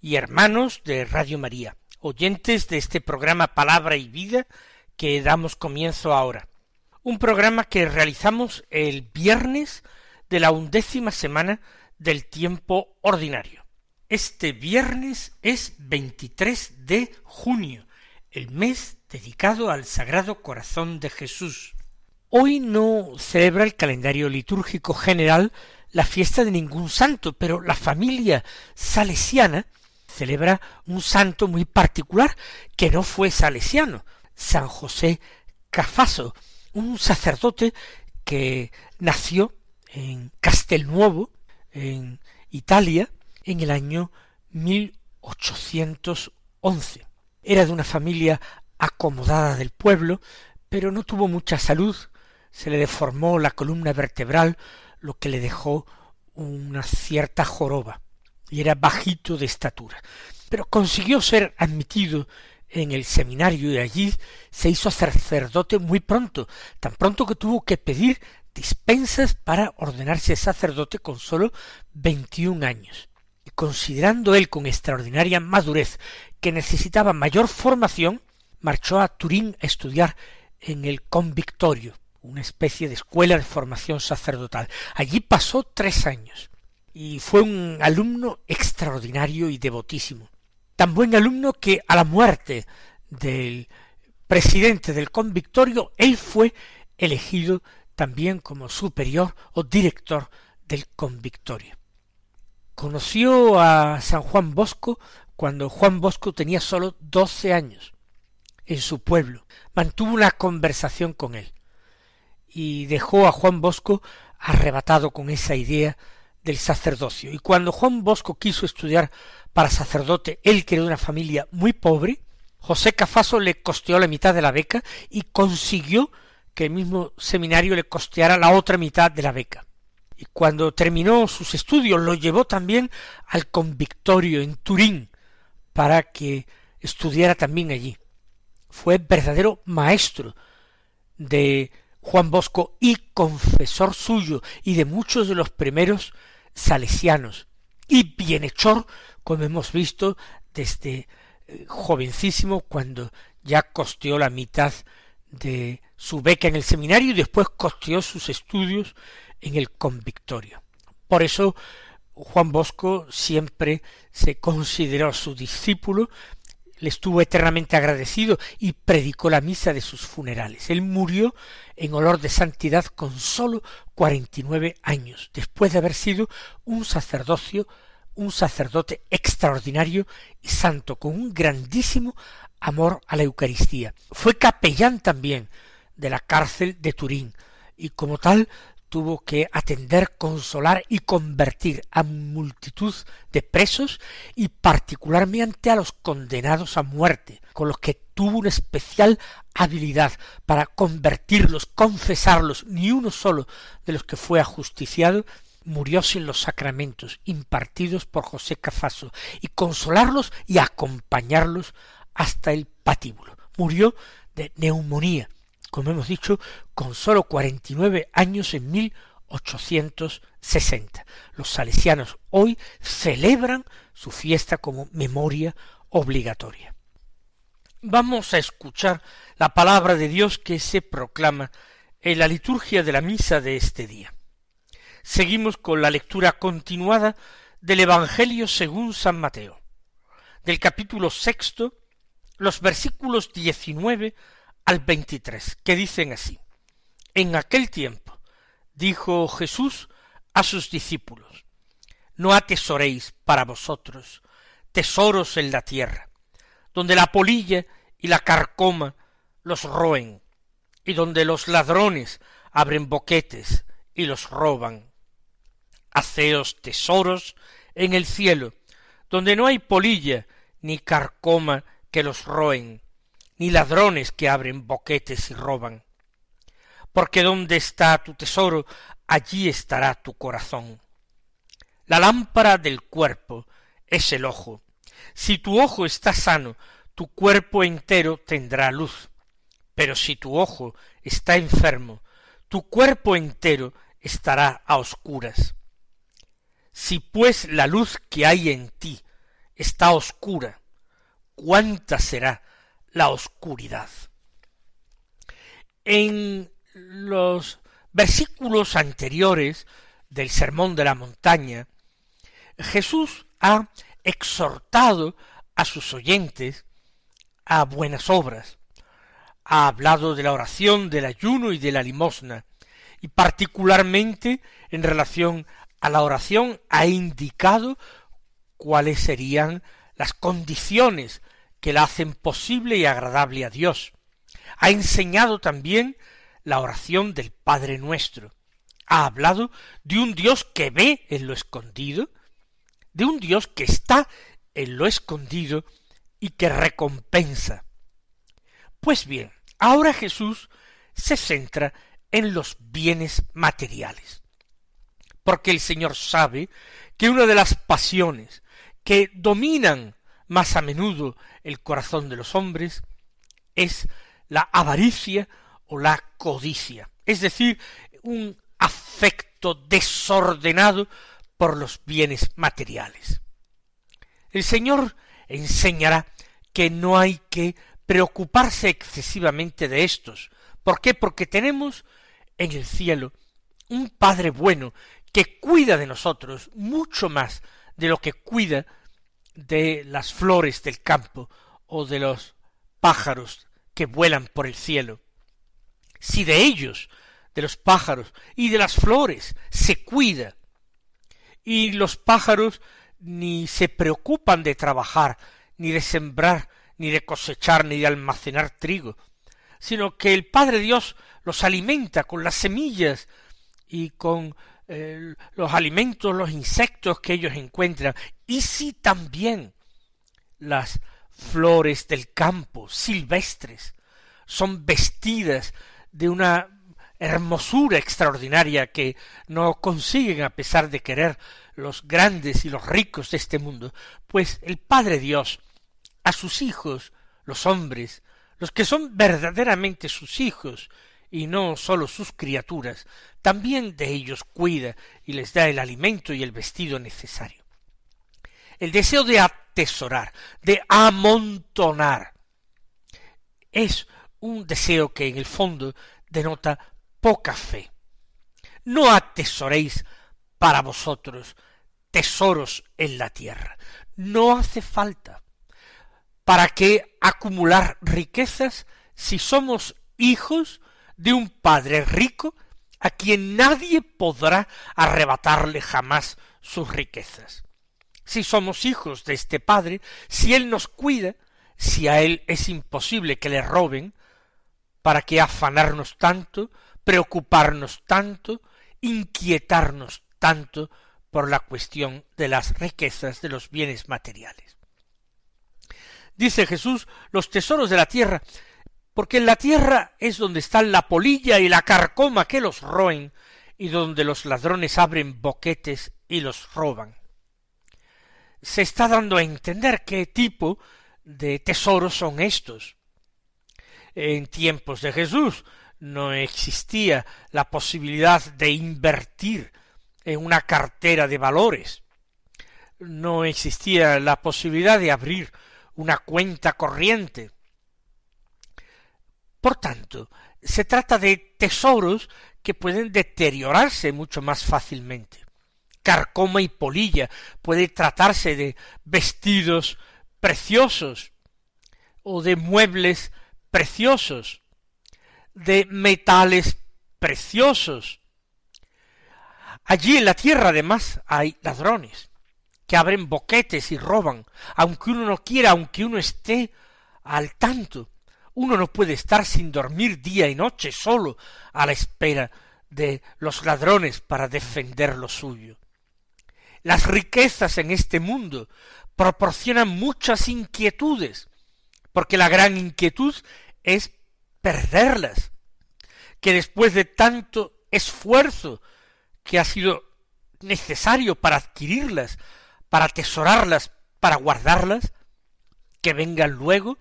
y hermanos de Radio María, oyentes de este programa Palabra y Vida que damos comienzo ahora. Un programa que realizamos el viernes de la undécima semana del tiempo ordinario. Este viernes es 23 de junio el mes dedicado al Sagrado Corazón de Jesús. Hoy no celebra el calendario litúrgico general la fiesta de ningún santo, pero la familia salesiana celebra un santo muy particular que no fue salesiano, San José Cafaso, un sacerdote que nació en Castelnuovo, en Italia, en el año 1811. Era de una familia acomodada del pueblo, pero no tuvo mucha salud, se le deformó la columna vertebral, lo que le dejó una cierta joroba, y era bajito de estatura. Pero consiguió ser admitido en el seminario y allí se hizo sacerdote muy pronto, tan pronto que tuvo que pedir dispensas para ordenarse sacerdote con sólo veintiún años. Y considerando él con extraordinaria madurez que necesitaba mayor formación, marchó a Turín a estudiar en el convictorio, una especie de escuela de formación sacerdotal. Allí pasó tres años y fue un alumno extraordinario y devotísimo. Tan buen alumno que a la muerte del presidente del convictorio, él fue elegido también como superior o director del convictorio. Conoció a San Juan Bosco cuando Juan Bosco tenía sólo doce años en su pueblo. Mantuvo una conversación con él y dejó a Juan Bosco arrebatado con esa idea del sacerdocio. Y cuando Juan Bosco quiso estudiar para sacerdote, él que era de una familia muy pobre, José Cafaso le costeó la mitad de la beca y consiguió que el mismo seminario le costeara la otra mitad de la beca. Y cuando terminó sus estudios lo llevó también al convictorio en Turín, para que estudiara también allí. Fue verdadero maestro de Juan Bosco y confesor suyo y de muchos de los primeros salesianos y bienhechor, como hemos visto desde eh, jovencísimo cuando ya costeó la mitad de su beca en el seminario y después costeó sus estudios en el convictorio. Por eso Juan Bosco siempre se consideró su discípulo, le estuvo eternamente agradecido y predicó la misa de sus funerales. Él murió en olor de santidad con sólo cuarenta y nueve años, después de haber sido un sacerdocio, un sacerdote extraordinario y santo, con un grandísimo amor a la Eucaristía. Fue capellán también de la cárcel de Turín, y como tal tuvo que atender, consolar y convertir a multitud de presos y particularmente a los condenados a muerte, con los que tuvo una especial habilidad para convertirlos, confesarlos, ni uno solo de los que fue ajusticiado murió sin los sacramentos impartidos por José Cafaso, y consolarlos y acompañarlos hasta el patíbulo. Murió de neumonía, como hemos dicho, con sólo cuarenta y nueve años en mil ochocientos sesenta. Los salesianos hoy celebran su fiesta como memoria obligatoria. Vamos a escuchar la palabra de Dios que se proclama en la liturgia de la misa de este día. Seguimos con la lectura continuada del Evangelio según San Mateo, del capítulo sexto, los versículos diecinueve al 23, que dicen así. En aquel tiempo dijo Jesús a sus discípulos, no atesoréis para vosotros tesoros en la tierra, donde la polilla y la carcoma los roen, y donde los ladrones abren boquetes y los roban. Haceos tesoros en el cielo, donde no hay polilla ni carcoma que los roen, ni ladrones que abren boquetes y roban. Porque donde está tu tesoro, allí estará tu corazón. La lámpara del cuerpo es el ojo. Si tu ojo está sano, tu cuerpo entero tendrá luz. Pero si tu ojo está enfermo, tu cuerpo entero estará a oscuras. Si pues la luz que hay en ti está oscura, cuánta será la oscuridad. En los versículos anteriores del Sermón de la Montaña, Jesús ha exhortado a sus oyentes a buenas obras, ha hablado de la oración, del ayuno y de la limosna, y particularmente en relación a la oración ha indicado cuáles serían las condiciones que la hacen posible y agradable a Dios. Ha enseñado también la oración del Padre nuestro. Ha hablado de un Dios que ve en lo escondido, de un Dios que está en lo escondido y que recompensa. Pues bien, ahora Jesús se centra en los bienes materiales. Porque el Señor sabe que una de las pasiones que dominan más a menudo el corazón de los hombres es la avaricia o la codicia, es decir, un afecto desordenado por los bienes materiales. El Señor enseñará que no hay que preocuparse excesivamente de estos. ¿Por qué? Porque tenemos en el cielo un Padre bueno que cuida de nosotros mucho más de lo que cuida de las flores del campo o de los pájaros que vuelan por el cielo. Si de ellos, de los pájaros y de las flores, se cuida, y los pájaros ni se preocupan de trabajar, ni de sembrar, ni de cosechar, ni de almacenar trigo, sino que el Padre Dios los alimenta con las semillas y con los alimentos, los insectos que ellos encuentran, y si también las flores del campo, silvestres, son vestidas de una hermosura extraordinaria que no consiguen a pesar de querer los grandes y los ricos de este mundo, pues el Padre Dios a sus hijos, los hombres, los que son verdaderamente sus hijos, y no sólo sus criaturas, también de ellos cuida y les da el alimento y el vestido necesario. El deseo de atesorar, de amontonar, es un deseo que en el fondo denota poca fe. No atesoréis para vosotros tesoros en la tierra. No hace falta. ¿Para qué acumular riquezas si somos hijos de un Padre rico a quien nadie podrá arrebatarle jamás sus riquezas. Si somos hijos de este Padre, si Él nos cuida, si a Él es imposible que le roben, ¿para qué afanarnos tanto, preocuparnos tanto, inquietarnos tanto por la cuestión de las riquezas de los bienes materiales? Dice Jesús, los tesoros de la tierra porque en la tierra es donde están la polilla y la carcoma que los roen, y donde los ladrones abren boquetes y los roban. Se está dando a entender qué tipo de tesoros son estos. En tiempos de Jesús no existía la posibilidad de invertir en una cartera de valores. No existía la posibilidad de abrir una cuenta corriente por tanto, se trata de tesoros que pueden deteriorarse mucho más fácilmente. Carcoma y polilla puede tratarse de vestidos preciosos o de muebles preciosos, de metales preciosos. Allí en la tierra además hay ladrones que abren boquetes y roban, aunque uno no quiera, aunque uno esté al tanto uno no puede estar sin dormir día y noche solo a la espera de los ladrones para defender lo suyo. Las riquezas en este mundo proporcionan muchas inquietudes, porque la gran inquietud es perderlas, que después de tanto esfuerzo que ha sido necesario para adquirirlas, para atesorarlas, para guardarlas, que vengan luego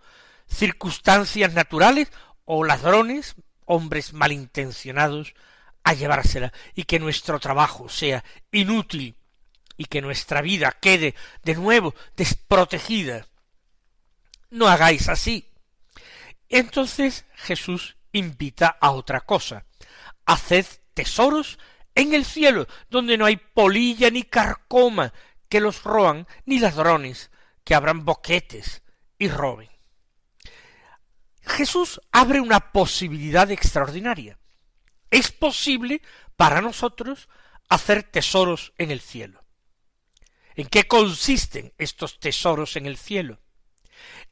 circunstancias naturales o ladrones, hombres malintencionados, a llevársela, y que nuestro trabajo sea inútil, y que nuestra vida quede de nuevo desprotegida. No hagáis así. Entonces Jesús invita a otra cosa. Haced tesoros en el cielo, donde no hay polilla ni carcoma que los roan, ni ladrones que abran boquetes y roben. Jesús abre una posibilidad extraordinaria. Es posible para nosotros hacer tesoros en el cielo. ¿En qué consisten estos tesoros en el cielo?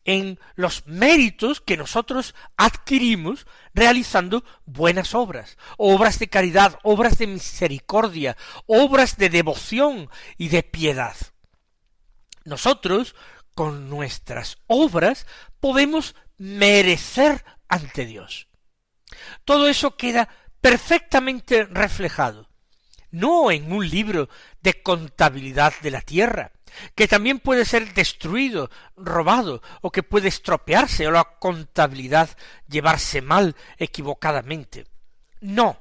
En los méritos que nosotros adquirimos realizando buenas obras, obras de caridad, obras de misericordia, obras de devoción y de piedad. Nosotros, con nuestras obras, podemos merecer ante Dios. Todo eso queda perfectamente reflejado, no en un libro de contabilidad de la tierra, que también puede ser destruido, robado, o que puede estropearse, o la contabilidad llevarse mal equivocadamente. No,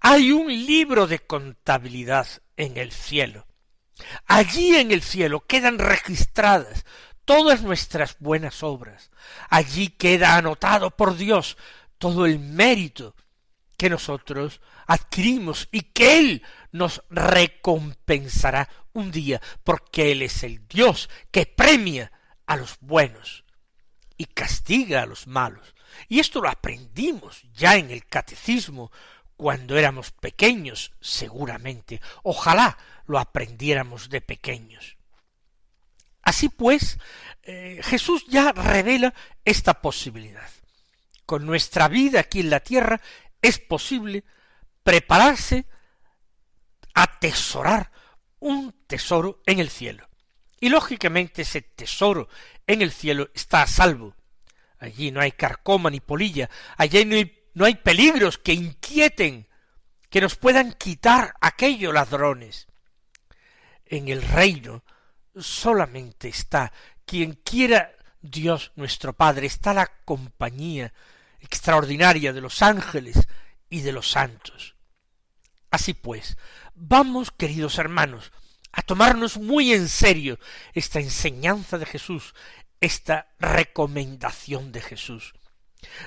hay un libro de contabilidad en el cielo. Allí en el cielo quedan registradas todas nuestras buenas obras. Allí queda anotado por Dios todo el mérito que nosotros adquirimos y que Él nos recompensará un día, porque Él es el Dios que premia a los buenos y castiga a los malos. Y esto lo aprendimos ya en el catecismo cuando éramos pequeños, seguramente. Ojalá lo aprendiéramos de pequeños. Así pues, eh, Jesús ya revela esta posibilidad. Con nuestra vida aquí en la tierra es posible prepararse atesorar un tesoro en el cielo. Y lógicamente ese tesoro en el cielo está a salvo. Allí no hay carcoma ni polilla, allí no hay, no hay peligros que inquieten, que nos puedan quitar aquellos ladrones. En el reino solamente está quien quiera Dios nuestro Padre, está la compañía extraordinaria de los ángeles y de los santos. Así pues, vamos, queridos hermanos, a tomarnos muy en serio esta enseñanza de Jesús, esta recomendación de Jesús.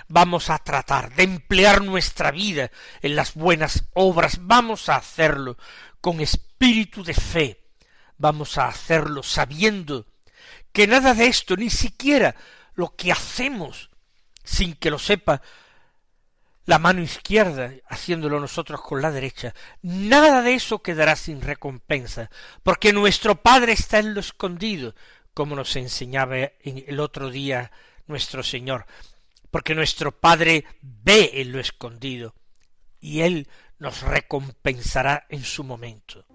Vamos a tratar de emplear nuestra vida en las buenas obras, vamos a hacerlo con espíritu de fe, vamos a hacerlo sabiendo que nada de esto, ni siquiera lo que hacemos, sin que lo sepa la mano izquierda, haciéndolo nosotros con la derecha, nada de eso quedará sin recompensa, porque nuestro Padre está en lo escondido, como nos enseñaba el otro día nuestro Señor, porque nuestro Padre ve en lo escondido, y Él nos recompensará en su momento.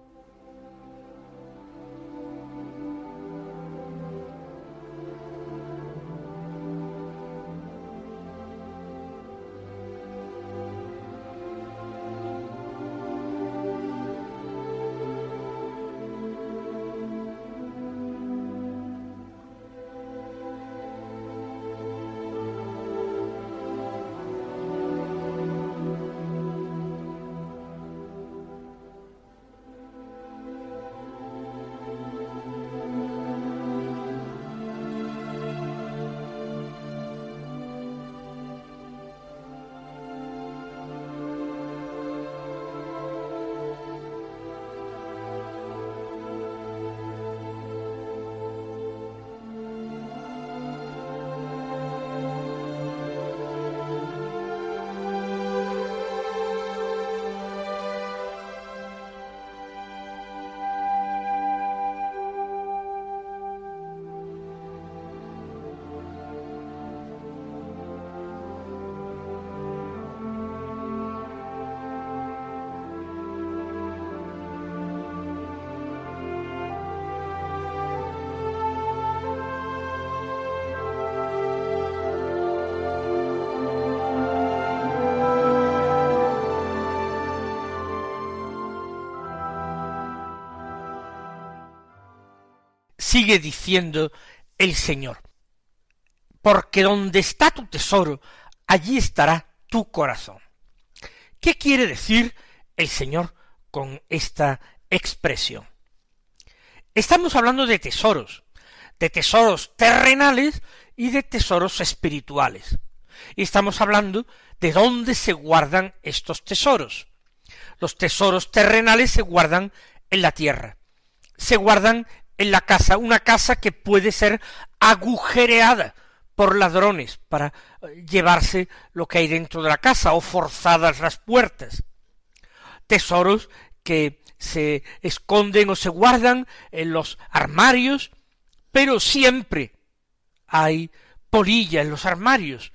Sigue diciendo el Señor. Porque donde está tu tesoro, allí estará tu corazón. ¿Qué quiere decir el Señor con esta expresión? Estamos hablando de tesoros, de tesoros terrenales y de tesoros espirituales. Y estamos hablando de dónde se guardan estos tesoros. Los tesoros terrenales se guardan en la tierra, se guardan en la casa, una casa que puede ser agujereada por ladrones para eh, llevarse lo que hay dentro de la casa o forzadas las puertas. Tesoros que se esconden o se guardan en los armarios, pero siempre hay polilla en los armarios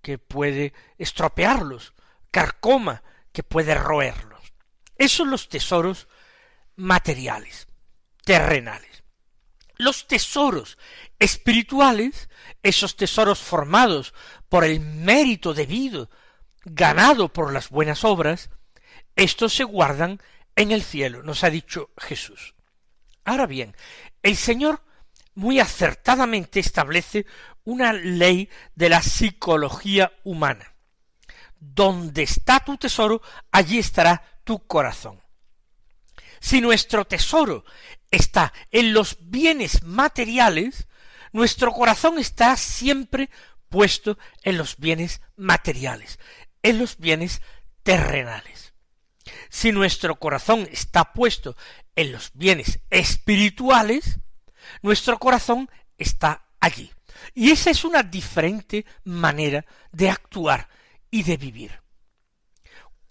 que puede estropearlos, carcoma que puede roerlos. Esos son los tesoros materiales, terrenales los tesoros espirituales, esos tesoros formados por el mérito debido, ganado por las buenas obras, estos se guardan en el cielo, nos ha dicho Jesús. Ahora bien, el Señor muy acertadamente establece una ley de la psicología humana. Donde está tu tesoro, allí estará tu corazón. Si nuestro tesoro está en los bienes materiales, nuestro corazón está siempre puesto en los bienes materiales, en los bienes terrenales. Si nuestro corazón está puesto en los bienes espirituales, nuestro corazón está allí. Y esa es una diferente manera de actuar y de vivir.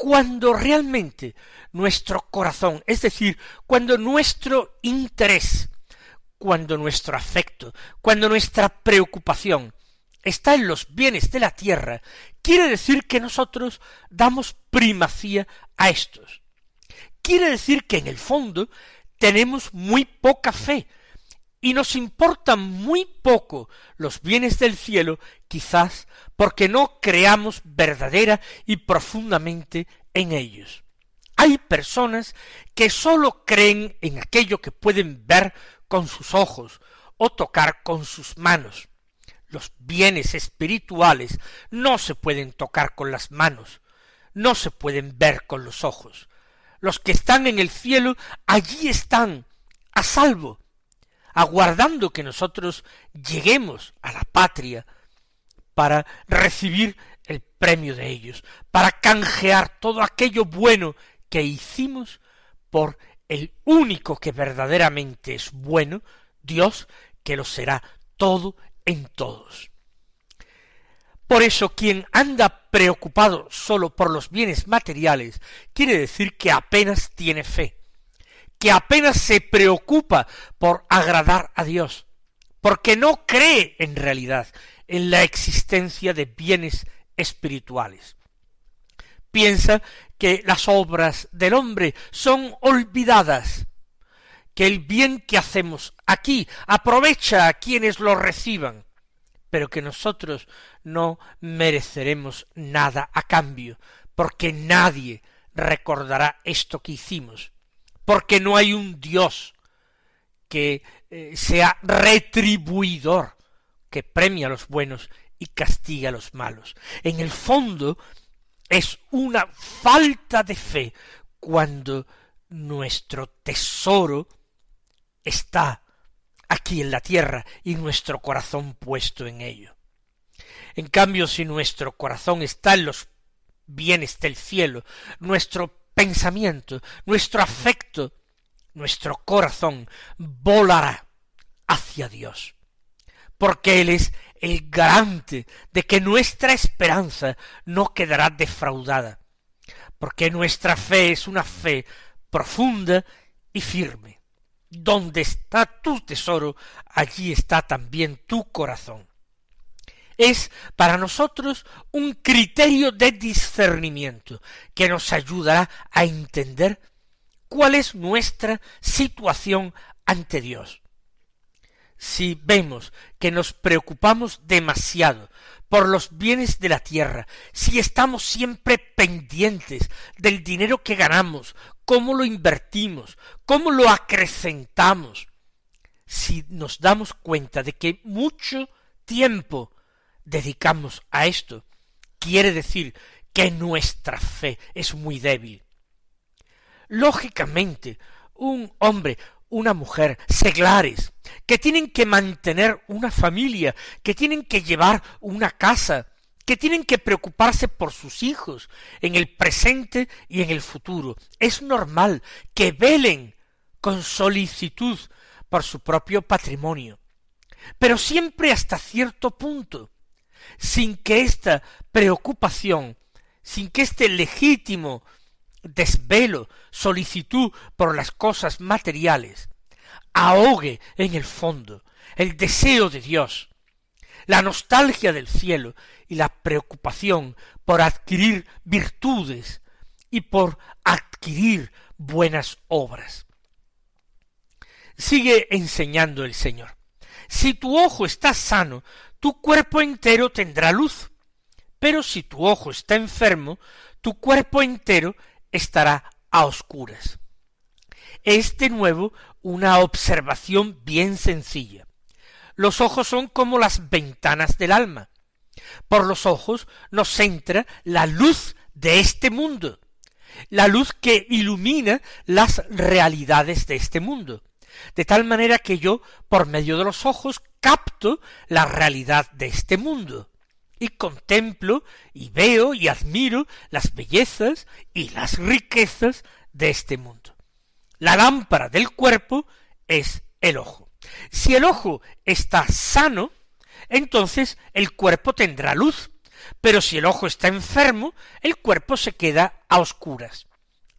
Cuando realmente nuestro corazón, es decir, cuando nuestro interés, cuando nuestro afecto, cuando nuestra preocupación está en los bienes de la tierra, quiere decir que nosotros damos primacía a estos. Quiere decir que en el fondo tenemos muy poca fe y nos importan muy poco los bienes del cielo, quizás porque no creamos verdadera y profundamente en ellos. Hay personas que sólo creen en aquello que pueden ver con sus ojos o tocar con sus manos. Los bienes espirituales no se pueden tocar con las manos, no se pueden ver con los ojos. Los que están en el cielo allí están, a salvo, aguardando que nosotros lleguemos a la patria para recibir el premio de ellos, para canjear todo aquello bueno que hicimos por el único que verdaderamente es bueno, Dios, que lo será todo en todos. Por eso quien anda preocupado solo por los bienes materiales quiere decir que apenas tiene fe, que apenas se preocupa por agradar a Dios, porque no cree en realidad en la existencia de bienes espirituales. Piensa que las obras del hombre son olvidadas, que el bien que hacemos aquí aprovecha a quienes lo reciban, pero que nosotros no mereceremos nada a cambio, porque nadie recordará esto que hicimos, porque no hay un Dios que eh, sea retribuidor, que premia a los buenos y castiga a los malos. En el fondo, es una falta de fe cuando nuestro tesoro está aquí en la tierra y nuestro corazón puesto en ello. En cambio, si nuestro corazón está en los bienes del cielo, nuestro pensamiento, nuestro afecto, nuestro corazón volará hacia Dios, porque Él es el garante de que nuestra esperanza no quedará defraudada, porque nuestra fe es una fe profunda y firme. Donde está tu tesoro, allí está también tu corazón. Es para nosotros un criterio de discernimiento que nos ayudará a entender cuál es nuestra situación ante Dios. Si vemos que nos preocupamos demasiado por los bienes de la tierra, si estamos siempre pendientes del dinero que ganamos, cómo lo invertimos, cómo lo acrecentamos, si nos damos cuenta de que mucho tiempo dedicamos a esto, quiere decir que nuestra fe es muy débil. Lógicamente, un hombre, una mujer, seglares, que tienen que mantener una familia, que tienen que llevar una casa, que tienen que preocuparse por sus hijos en el presente y en el futuro. Es normal que velen con solicitud por su propio patrimonio, pero siempre hasta cierto punto, sin que esta preocupación, sin que este legítimo desvelo, solicitud por las cosas materiales, ahogue en el fondo el deseo de Dios, la nostalgia del cielo y la preocupación por adquirir virtudes y por adquirir buenas obras. Sigue enseñando el Señor. Si tu ojo está sano, tu cuerpo entero tendrá luz. Pero si tu ojo está enfermo, tu cuerpo entero estará a oscuras. Es de nuevo una observación bien sencilla. Los ojos son como las ventanas del alma. Por los ojos nos entra la luz de este mundo, la luz que ilumina las realidades de este mundo de tal manera que yo, por medio de los ojos, capto la realidad de este mundo, y contemplo, y veo, y admiro las bellezas y las riquezas de este mundo. La lámpara del cuerpo es el ojo. Si el ojo está sano, entonces el cuerpo tendrá luz, pero si el ojo está enfermo, el cuerpo se queda a oscuras.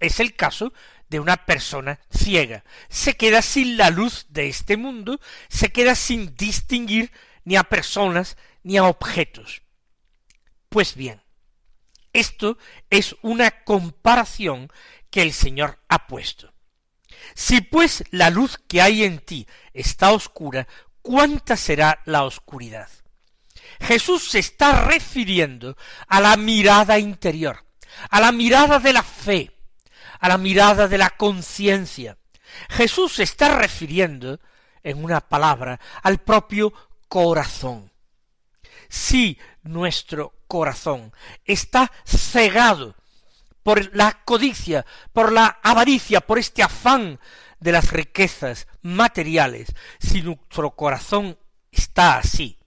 Es el caso de una persona ciega. Se queda sin la luz de este mundo, se queda sin distinguir ni a personas ni a objetos. Pues bien, esto es una comparación que el Señor ha puesto. Si pues la luz que hay en ti está oscura, ¿cuánta será la oscuridad? Jesús se está refiriendo a la mirada interior, a la mirada de la fe, a la mirada de la conciencia. Jesús está refiriendo, en una palabra, al propio corazón. Si nuestro corazón está cegado por la codicia, por la avaricia, por este afán de las riquezas materiales, si nuestro corazón está así,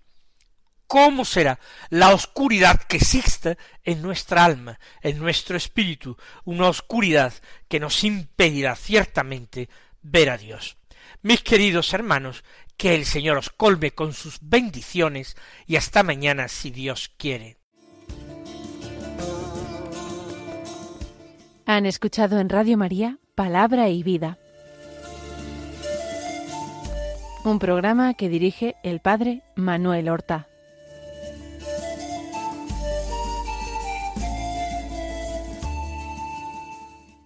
¿Cómo será la oscuridad que existe en nuestra alma, en nuestro espíritu, una oscuridad que nos impedirá ciertamente ver a Dios? Mis queridos hermanos, que el Señor os colme con sus bendiciones y hasta mañana si Dios quiere. Han escuchado en Radio María Palabra y Vida, un programa que dirige el Padre Manuel Horta.